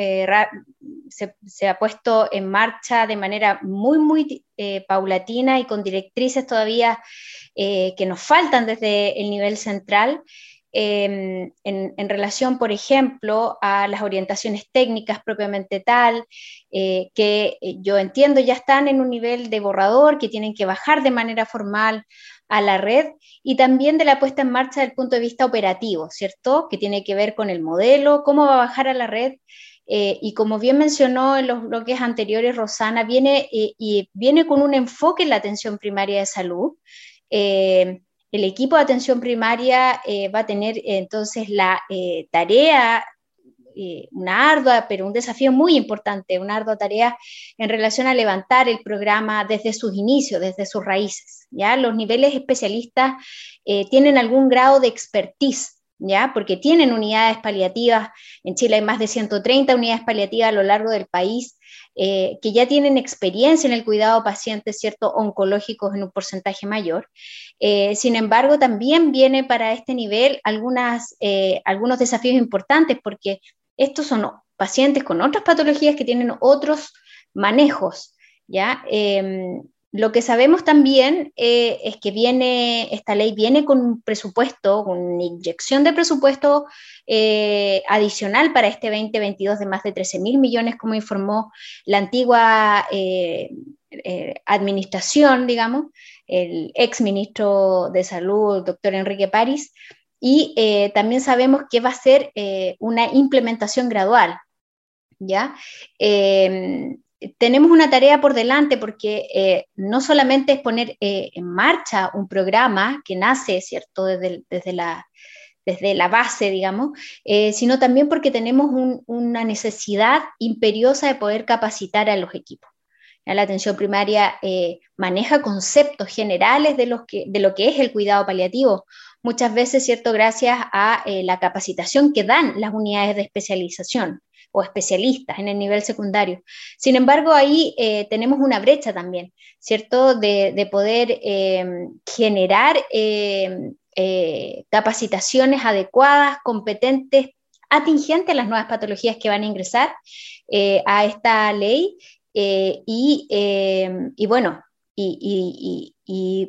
S3: se, ha puesto en marcha de manera muy, muy paulatina y con directrices todavía que nos faltan desde el nivel central. Em, en, en, relación, por ejemplo, a las orientaciones técnicas propiamente tal, que yo entiendo ya están en un nivel de borrador, que tienen que bajar de manera formal a la red y también de la puesta en marcha del punto de vista operativo, ¿cierto? Que tiene que ver con el modelo, cómo va a bajar a la red. Eh, y como bien mencionó en los bloques anteriores, Rosana, viene, eh, y viene con un enfoque en la atención primaria de salud. Eh, el equipo de atención primaria va a tener entonces la tarea una ardua, pero un desafío muy importante, una ardua tarea en relación a levantar el programa desde sus inicios, desde sus raíces. ¿ya? Los niveles especialistas eh, tienen algún grado de expertise, ¿ya? porque tienen unidades paliativas. En Chile hay más de 130 unidades paliativas a lo largo del país. Eh, que ya tienen experiencia en el cuidado de pacientes, ¿cierto?, oncológicos en un porcentaje mayor. Eh, sin embargo, también viene para este nivel algunas, algunos desafíos importantes porque estos son pacientes con otras patologías que tienen otros manejos, ¿ya? Em, lo que sabemos también eh, es que viene, esta ley viene con un presupuesto, con una inyección de presupuesto eh, adicional para este 2022 de más de 13 mil millones, como informó la antigua eh, administración, digamos, el ex ministro de Salud, doctor Enrique París, y eh, también sabemos que va a ser eh, una implementación gradual. ¿ya? Em, tenemos una tarea por delante porque eh, no solamente es poner en marcha un programa que nace, ¿cierto?, desde, desde, la, desde la base, digamos, sino también porque tenemos una necesidad imperiosa de poder capacitar a los equipos. La atención primaria maneja conceptos generales de, los que, de lo que es el cuidado paliativo, muchas veces, ¿cierto? Gracias a eh, la capacitación que dan las unidades de especialización o especialistas en el nivel secundario. Sin embargo, ahí eh, tenemos una brecha también, ¿cierto? De, poder em, generar em, eh, capacitaciones adecuadas, competentes, atingentes a las nuevas patologías que van a ingresar a esta ley. y, em, y bueno, y,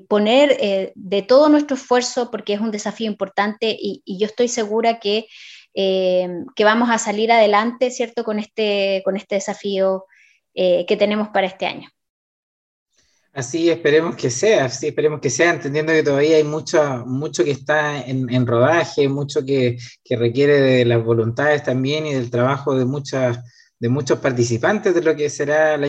S3: poner eh, de todo nuestro esfuerzo, porque es un desafío importante y, yo estoy segura que, eh, que, vamos a salir adelante, ¿cierto?, con este, con este desafío eh, que tenemos para este año.
S2: Así esperemos que sea, así esperemos que sea, entendiendo que todavía hay mucho, mucho que está en, rodaje, mucho que, que, requiere de las voluntades también y del trabajo de muchas de muchos participantes de lo que será la,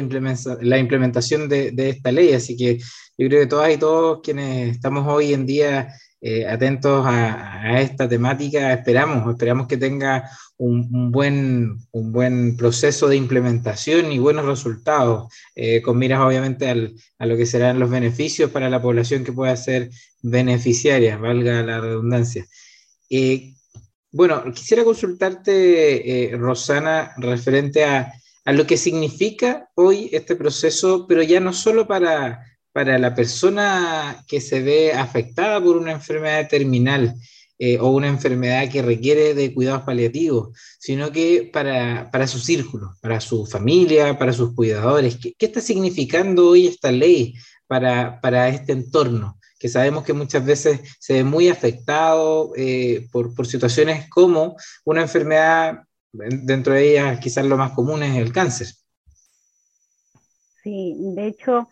S2: la implementación de, esta ley. Así que yo creo que todas y todos quienes estamos hoy en día eh, atentos a, esta temática, esperamos, esperamos que tenga un, buen, un buen proceso de implementación y buenos resultados, eh, con miras obviamente a lo que serán los beneficios para la población que pueda ser beneficiaria, valga la redundancia. Eh, bueno, quisiera consultarte, eh, Rosana, referente a, lo que significa hoy este proceso, pero ya no solo para, para la persona que se ve afectada por una enfermedad terminal eh, o una enfermedad que requiere de cuidados paliativos, sino que para, su círculo, para su familia, para sus cuidadores. ¿Qué, está significando hoy esta ley para, para este entorno? Que sabemos que muchas veces se ve muy afectado eh, por, por, situaciones como una enfermedad, dentro de ellas quizás lo más común es el cáncer.
S4: Sí, de hecho,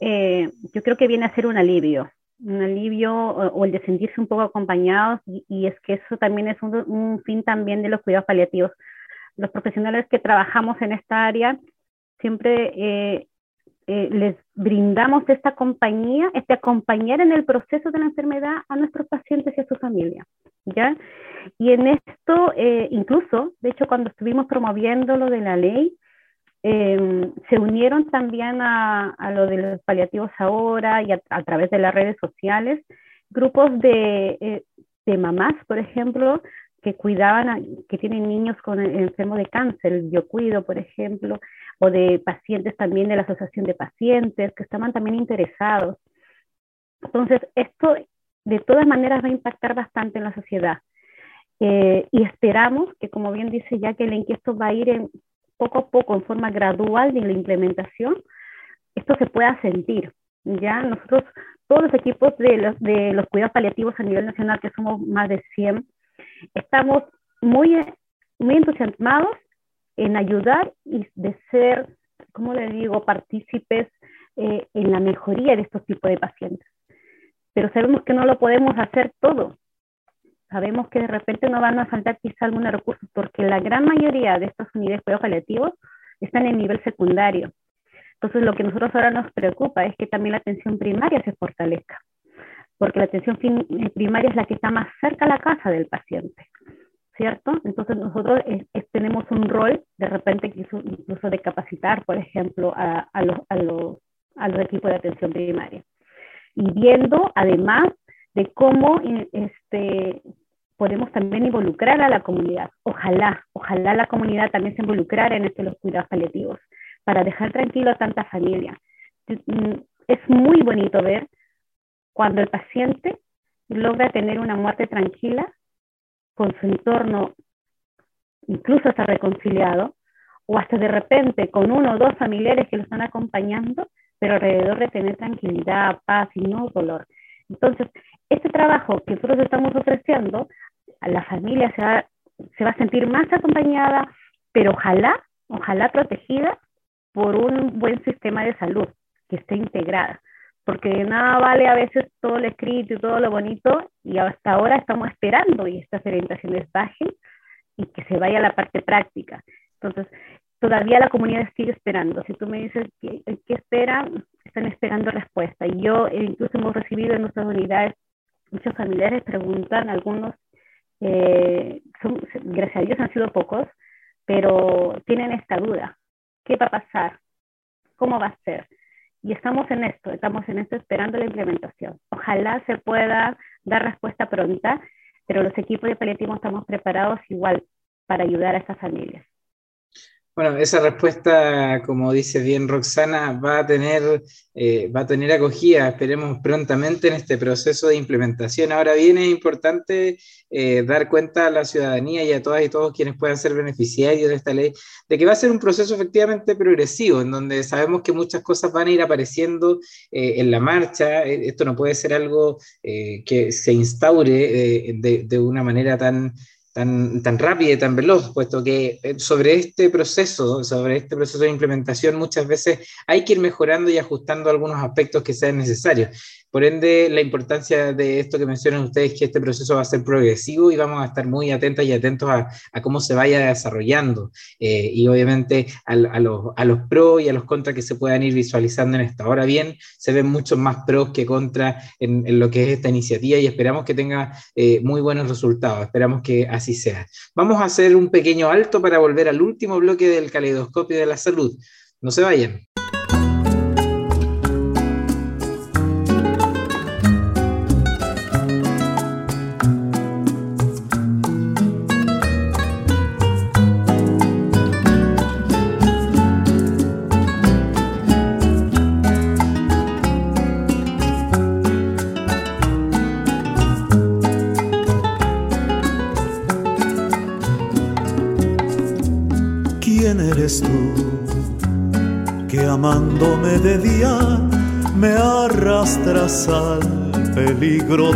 S4: eh, yo creo que viene a ser un alivio, un alivio o, el de sentirse un poco acompañados y, es que eso también es un, un, fin también de los cuidados paliativos. Los profesionales que trabajamos en esta área siempre eh, eh, les brindamos esta compañía, este acompañar en el proceso de la enfermedad a nuestros pacientes y a su familia, ¿ya? Y en esto, eh, incluso, de hecho, cuando estuvimos promoviendo lo de la ley, em, se unieron también a, lo de los paliativos ahora y a, través de las redes sociales, grupos de, eh, de mamás, por ejemplo, que cuidaban, que tienen niños con enfermo de cáncer, Yo Cuido, por ejemplo, o de pacientes también de la Asociación de Pacientes, que estaban también interesados. Entonces, esto de todas maneras va a impactar bastante en la sociedad. Eh, y esperamos que, como bien dice ya, que el inquieto va a ir en, poco a poco, en forma gradual de la implementación, esto se pueda sentir. Ya nosotros, todos los equipos de los, de los cuidados paliativos a nivel nacional, que somos más de 100, estamos muy, muy entusiasmados en ayudar y de ser, como le digo?, partícipes eh, en la mejoría de estos tipos de pacientes. Pero sabemos que no lo podemos hacer todo. Sabemos que de repente no van a faltar quizá algunos recursos, porque la gran mayoría de estas unidades paliativos están en nivel secundario. Entonces, lo que nosotros ahora nos preocupa es que también la atención primaria se fortalezca, porque la atención primaria es la que está más cerca a la casa del paciente. ¿Cierto? Entonces nosotros tenemos un rol de repente incluso, de capacitar, por ejemplo, a, a, los, a, los, a los equipos de atención primaria. Y viendo además de cómo este, podemos también involucrar a la comunidad. Ojalá, ojalá la comunidad también se involucrara en este, los cuidados paliativos para dejar tranquilo a tanta familia. Mm, es muy bonito ver cuando el paciente logra tener una muerte tranquila con su entorno, incluso hasta reconciliado, o hasta de repente con uno o dos familiares que lo están acompañando, pero alrededor de tener tranquilidad, paz y no dolor. Entonces, este trabajo que nosotros estamos ofreciendo, la familia se va, se va a sentir más acompañada, pero ojalá, ojalá protegida por un buen sistema de salud que esté integrada porque de nada vale a veces todo lo escrito y todo lo bonito, y hasta ahora estamos esperando y estas orientaciones bajen y que se vaya a la parte práctica. Entonces, todavía la comunidad sigue esperando. Si tú me dices qué, qué espera, están esperando respuesta. Y yo eh, incluso hemos recibido en nuestras unidades, muchos familiares preguntan, algunos, eh, son, gracias a Dios han sido pocos, pero tienen esta duda. ¿Qué va a pasar? ¿Cómo va a ser? Y estamos en esto, estamos en esto esperando la implementación. Ojalá se pueda dar respuesta pronta, pero los equipos de paliativo estamos preparados igual para ayudar a estas familias.
S2: Bueno, esa respuesta, como dice bien Roxana, va a tener, eh, va a tener acogida, esperemos prontamente en este proceso de implementación. Ahora bien, es importante eh, dar cuenta a la ciudadanía y a todas y todos quienes puedan ser beneficiarios de esta ley, de que va a ser un proceso efectivamente progresivo, en donde sabemos que muchas cosas van a ir apareciendo eh, en la marcha. Esto no puede ser algo que se instaure de, de una manera tan tan, tan rápida y tan veloz, puesto que eh, sobre este proceso, sobre este proceso de implementación muchas veces hay que ir mejorando y ajustando algunos aspectos que sean necesarios. Por ende, la importancia de esto que mencionan ustedes, que este proceso va a ser progresivo y vamos a estar muy atentas y atentos a, cómo se vaya desarrollando eh, y obviamente a, los, pros y a los contras que se puedan ir visualizando en esto. Ahora bien, se ven muchos más pros que contras en, lo que es esta iniciativa y esperamos que tenga eh, muy buenos resultados. Esperamos que así sea. Vamos a hacer un pequeño alto para volver al último bloque del caleidoscopio de la salud. No se vayan.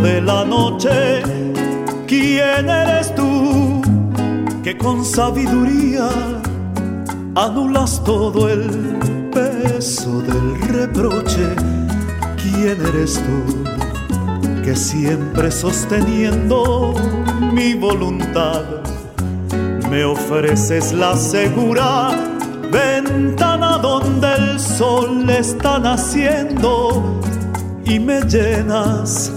S5: De la noche. ¿Quién eres tú que con sabiduría anulas todo el peso del reproche? ¿Quién eres tú que siempre sosteniendo mi voluntad me ofreces la segura ventana donde el sol está naciendo y me llenas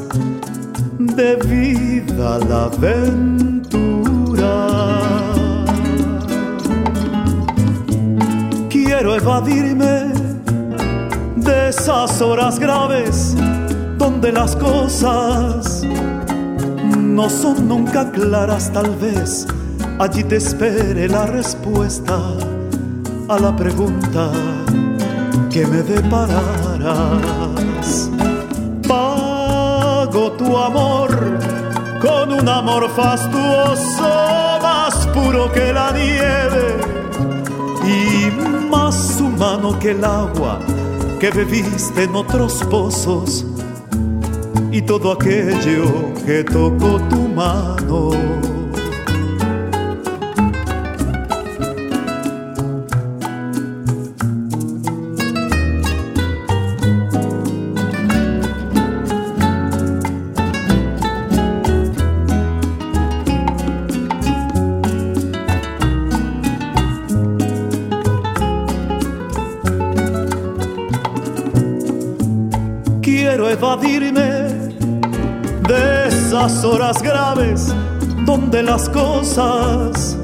S5: de vida la aventura. Quiero evadirme de esas horas graves donde las cosas no son nunca claras tal vez. Allí te espere la respuesta a la pregunta que me depararás. Tu amor con un amor fastuoso más puro que la nieve y más humano que el agua que bebiste en otros pozos y todo aquello que tocó tu mano horas graves donde las cosas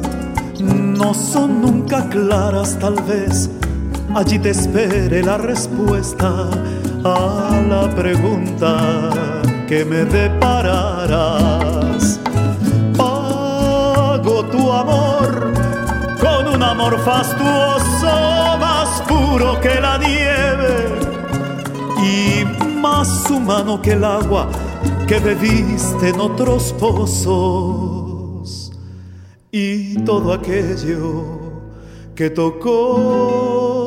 S5: no son nunca claras tal vez. Allí te espere la respuesta a la pregunta que me depararás. Pago tu amor con un amor fastuoso más puro que la nieve y más humano que el agua que bebiste en otros pozos y todo aquello que tocó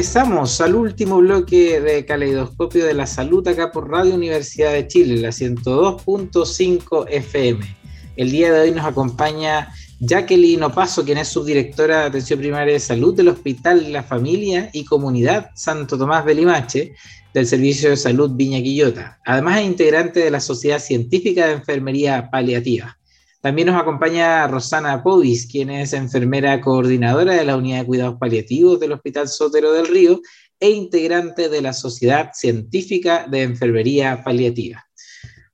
S2: Regresamos al último bloque de Caleidoscopio de la Salud acá por Radio Universidad de Chile, la 102.5 FM. El día de hoy nos acompaña Jacqueline Opaso, quien es subdirectora de Atención Primaria de Salud del Hospital La Familia y Comunidad Santo Tomás Belimache del Servicio de Salud Viña Quillota. Además es integrante de la Sociedad Científica de Enfermería Paliativa. También nos acompaña Rosana Povis, quien es enfermera coordinadora de la Unidad de Cuidados Paliativos del Hospital Sotero del Río e integrante de la Sociedad Científica de Enfermería Paliativa.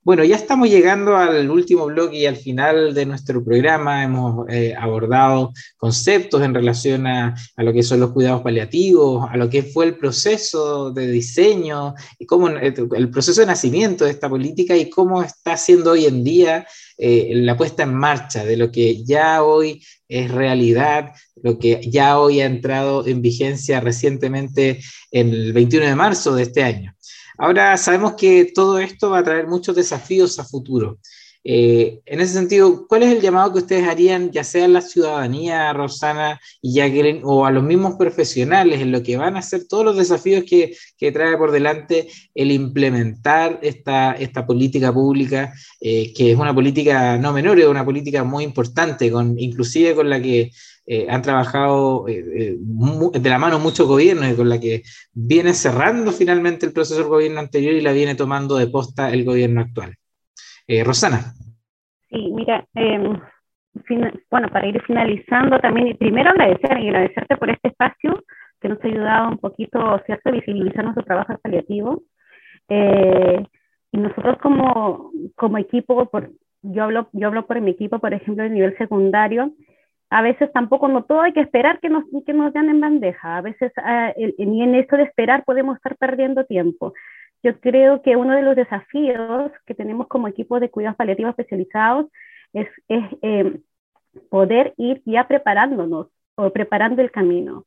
S2: Bueno, ya estamos llegando al último bloque y al final de nuestro programa. Hemos eh, abordado conceptos en relación a, lo que son los cuidados paliativos, a lo que fue el proceso de diseño, y cómo, eh, el proceso de nacimiento de esta política y cómo está siendo hoy en día eh, la puesta en marcha de lo que ya hoy es realidad, lo que ya hoy ha entrado en vigencia recientemente en el 21 de marzo de este año. Ahora sabemos que todo esto va a traer muchos desafíos a futuro. Eh, en ese sentido, ¿cuál es el llamado que ustedes harían, ya sea a la ciudadanía, Rosana y Jacqueline, o a los mismos profesionales, en lo que van a ser todos los desafíos que, trae por delante el implementar esta, política pública, eh, que es una política no menor, es una política muy importante, con, inclusive con la que eh, han trabajado de la mano muchos gobiernos y con la que viene cerrando finalmente el proceso del gobierno anterior y la viene tomando de posta el gobierno actual. Rosana.
S4: Sí, mira, em, bueno, para ir finalizando también, primero agradecer y agradecerte por este espacio que nos ha ayudado un poquito, ¿cierto?, visibilizar nuestro trabajo paliativo. y nosotros como, como equipo, por, yo, hablo, yo hablo por mi equipo, por ejemplo, a nivel secundario, a veces tampoco no todo hay que esperar que nos, que nos den en bandeja, a veces uh, ni en esto de esperar podemos estar perdiendo tiempo. Yo creo que uno de los desafíos que tenemos como equipo de cuidados paliativos especializados es, es eh, poder ir ya preparándonos o preparando el camino.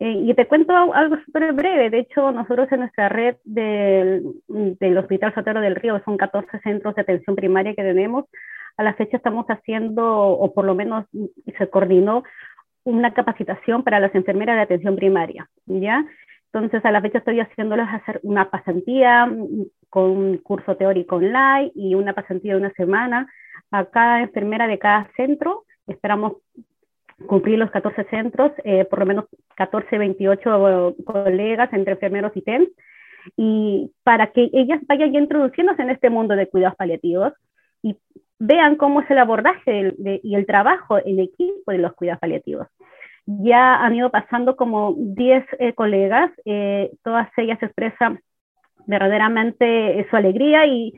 S4: Eh, y te cuento algo súper breve. De hecho, nosotros en nuestra red del, del Hospital Sotero del Río, son 14 centros de atención primaria que tenemos, a la fecha estamos haciendo, o por lo menos se coordinó, una capacitación para las enfermeras de atención primaria, ¿ya? Entonces, a la fecha estoy haciéndoles hacer una pasantía mm, con un curso teórico online y una pasantía de una semana a cada enfermera de cada centro. Esperamos cumplir los 14 centros, eh, por lo menos 14, 28 colegas entre enfermeros y TENS, y para que ellas vayan introduciéndose en este mundo de cuidados paliativos y vean cómo es el abordaje y el trabajo en equipo de los cuidados paliativos. Ya han ido pasando como 10 eh, colegas, eh, todas ellas expresan verdaderamente su alegría y,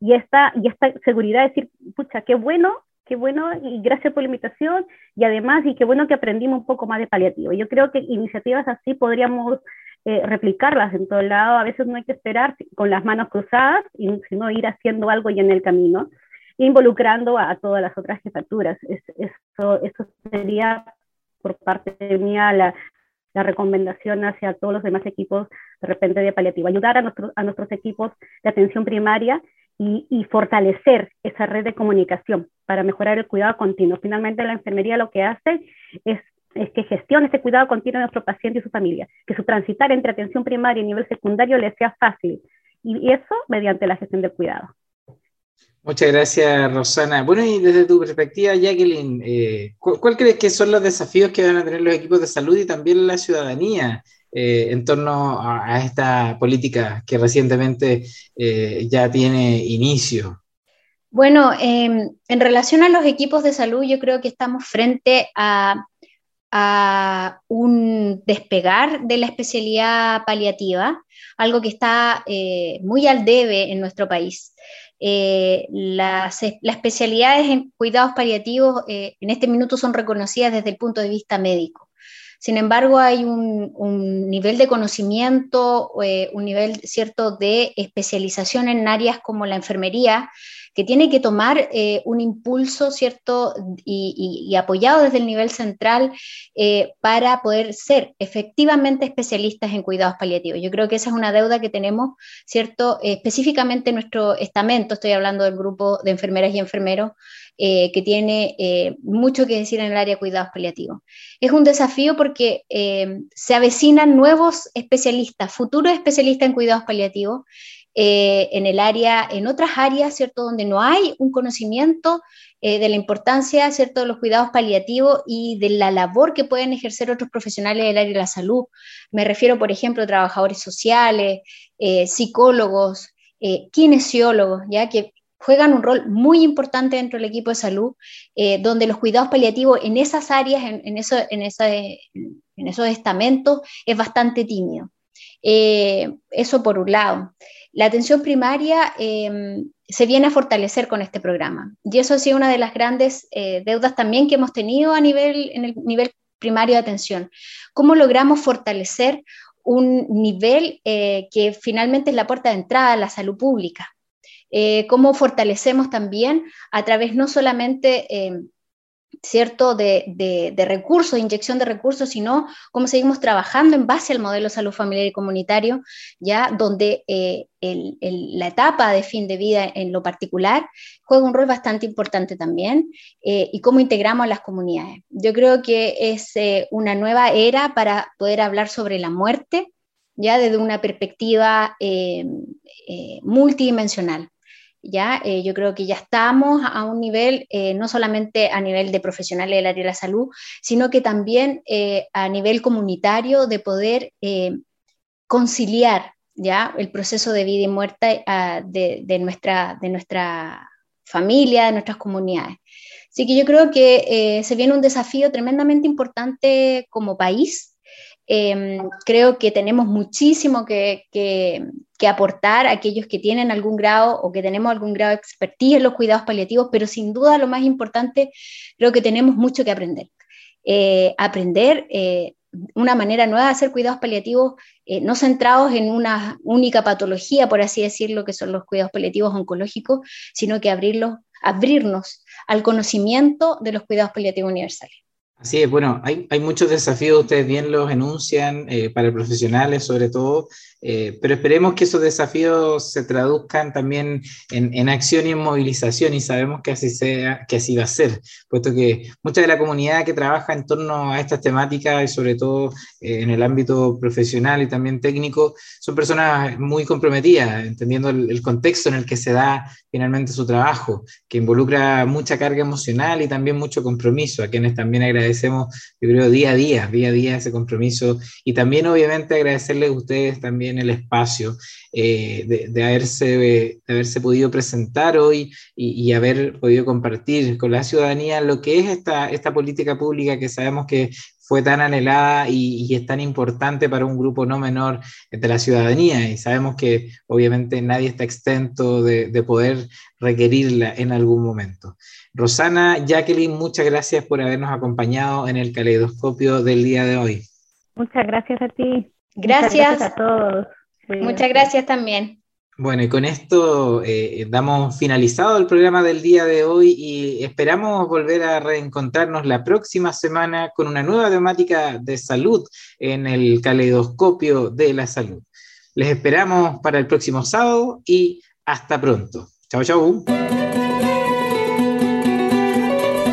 S4: y, esta, y esta seguridad de decir, pucha, qué bueno, qué bueno y gracias por la invitación y además y qué bueno que aprendimos un poco más de paliativo. Yo creo que iniciativas así podríamos eh, replicarlas en todo lado. A veces no hay que esperar con las manos cruzadas, sino ir haciendo algo ya en el camino involucrando a, todas las otras jefaturas. eso, eso sería por parte mía la, la recomendación hacia todos los demás equipos de repente de paliativo, ayudar a, nuestros a nuestros equipos de atención primaria y, y, fortalecer esa red de comunicación para mejorar el cuidado continuo. Finalmente, la enfermería lo que hace es, es que gestione ese cuidado continuo de nuestro paciente y su familia, que su transitar entre atención primaria y nivel secundario le sea fácil, y eso mediante la gestión del cuidado.
S2: Muchas gracias, Rosana. Bueno, y desde tu perspectiva, Jacqueline, eh, ¿cuál, crees que son los desafíos que van a tener los equipos de salud y también la ciudadanía eh, en torno a, esta política que recientemente eh, ya tiene inicio?
S3: Bueno, em, en relación a los equipos de salud, yo creo que estamos frente a, a un despegar de la especialidad paliativa, algo que está muy al debe en nuestro país. Eh, las, especialidades en cuidados paliativos eh, en este minuto son reconocidas desde el punto de vista médico. Sin embargo, hay un, nivel de conocimiento, eh, un nivel cierto de especialización en áreas como la enfermería, que tiene que tomar eh, un impulso, ¿cierto? Y, apoyado desde el nivel central eh, para poder ser efectivamente especialistas en cuidados paliativos. Yo creo que esa es una deuda que tenemos, ¿cierto? específicamente en nuestro estamento, estoy hablando del grupo de enfermeras y enfermeros, eh, que tiene mucho que decir en el área de cuidados paliativos. Es un desafío porque se avecinan nuevos especialistas, futuros especialistas en cuidados paliativos, eh, en el área, en otras áreas, ¿cierto? Donde no hay un conocimiento eh, de la importancia, ¿cierto? De los cuidados paliativos y de la labor que pueden ejercer otros profesionales del área de la salud. Me refiero, por ejemplo, a trabajadores sociales, eh, psicólogos, kinesiólogos, ya que juegan un rol muy importante dentro del equipo de salud, donde los cuidados paliativos en esas áreas, en, esos estamentos, es bastante tímido. eso por un lado. La atención primaria se viene a fortalecer con este programa. Y eso ha sido una de las grandes deudas también que hemos tenido a nivel, en el nivel primario de atención. ¿Cómo logramos fortalecer un nivel eh, que finalmente es la puerta de entrada a la salud pública? Eh, ¿Cómo fortalecemos también a través no solamente eh, ¿cierto?, de, recursos, de inyección de recursos, sino cómo seguimos trabajando en base al modelo salud familiar y comunitario, ya donde eh, la etapa de fin de vida en lo particular juega un rol bastante importante también, eh, y cómo integramos las comunidades. Yo creo que es eh, una nueva era para poder hablar sobre la muerte, ya desde una perspectiva multidimensional. ¿Ya? Eh, yo creo que ya estamos a un nivel, eh, no solamente a nivel de profesionales del área de la salud, sino que también eh, a nivel comunitario de poder conciliar ¿ya? el proceso de vida y muerte ah, de, nuestra, de nuestra familia, de nuestras comunidades. Así que yo creo que se viene un desafío tremendamente importante como país Em, creo que tenemos muchísimo que, aportar a aquellos que tienen algún grado o que tenemos algún grado de expertise en los cuidados paliativos, pero sin duda lo más importante, creo que tenemos mucho que aprender. Eh, aprender eh, una manera nueva de hacer cuidados paliativos, eh, no centrados en una única patología, por así decirlo, que son los cuidados paliativos oncológicos, sino que abrirnos al conocimiento de los cuidados paliativos universales.
S2: Así es, bueno, hay, hay muchos desafíos, ustedes bien los enuncian, eh, para profesionales sobre todo, eh, pero esperemos que esos desafíos se traduzcan también en, en, acción y en movilización y sabemos que así, sea, que así va a ser, puesto que mucha de la comunidad que trabaja en torno a estas temáticas y sobre todo eh, en el ámbito profesional y también técnico son personas muy comprometidas, entendiendo el, el, contexto en el que se da finalmente su trabajo, que involucra mucha carga emocional y también mucho compromiso, a quienes también agradecemos, yo creo, día a día, día a día ese compromiso. Y también obviamente agradecerles a ustedes también el espacio eh, de, haberse, haberse podido presentar hoy y, haber podido compartir con la ciudadanía lo que es esta, esta política pública que sabemos que fue tan anhelada y, es tan importante para un grupo no menor de la ciudadanía. Y sabemos que obviamente nadie está exento de, de, poder requerirla en algún momento. Rosana, Jacqueline, muchas gracias por habernos acompañado en el caleidoscopio del día de hoy.
S4: Muchas gracias a ti.
S3: Gracias. a todos. Muchas gracias también.
S2: Bueno, y con esto eh, damos finalizado el programa del día de hoy y esperamos volver a reencontrarnos la próxima semana con una nueva temática de salud en el caleidoscopio de la salud. Les esperamos para el próximo sábado y hasta pronto. Chao, chao.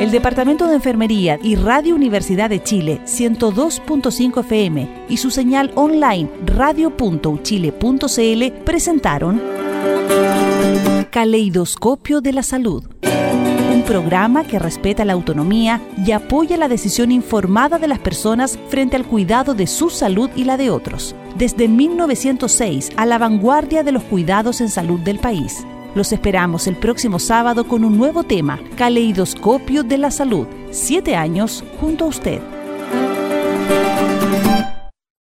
S1: El Departamento de Enfermería y Radio Universidad de Chile 102.5 FM y su señal online radio.uchile.cl presentaron Caleidoscopio de la Salud. Un programa que respeta la autonomía y apoya la decisión informada de las personas frente al cuidado de su salud y la de otros. Desde 1906 a la vanguardia de los cuidados en salud del país. Los esperamos el próximo sábado con un nuevo tema, Caleidoscopio de la Salud. Siete años junto a usted.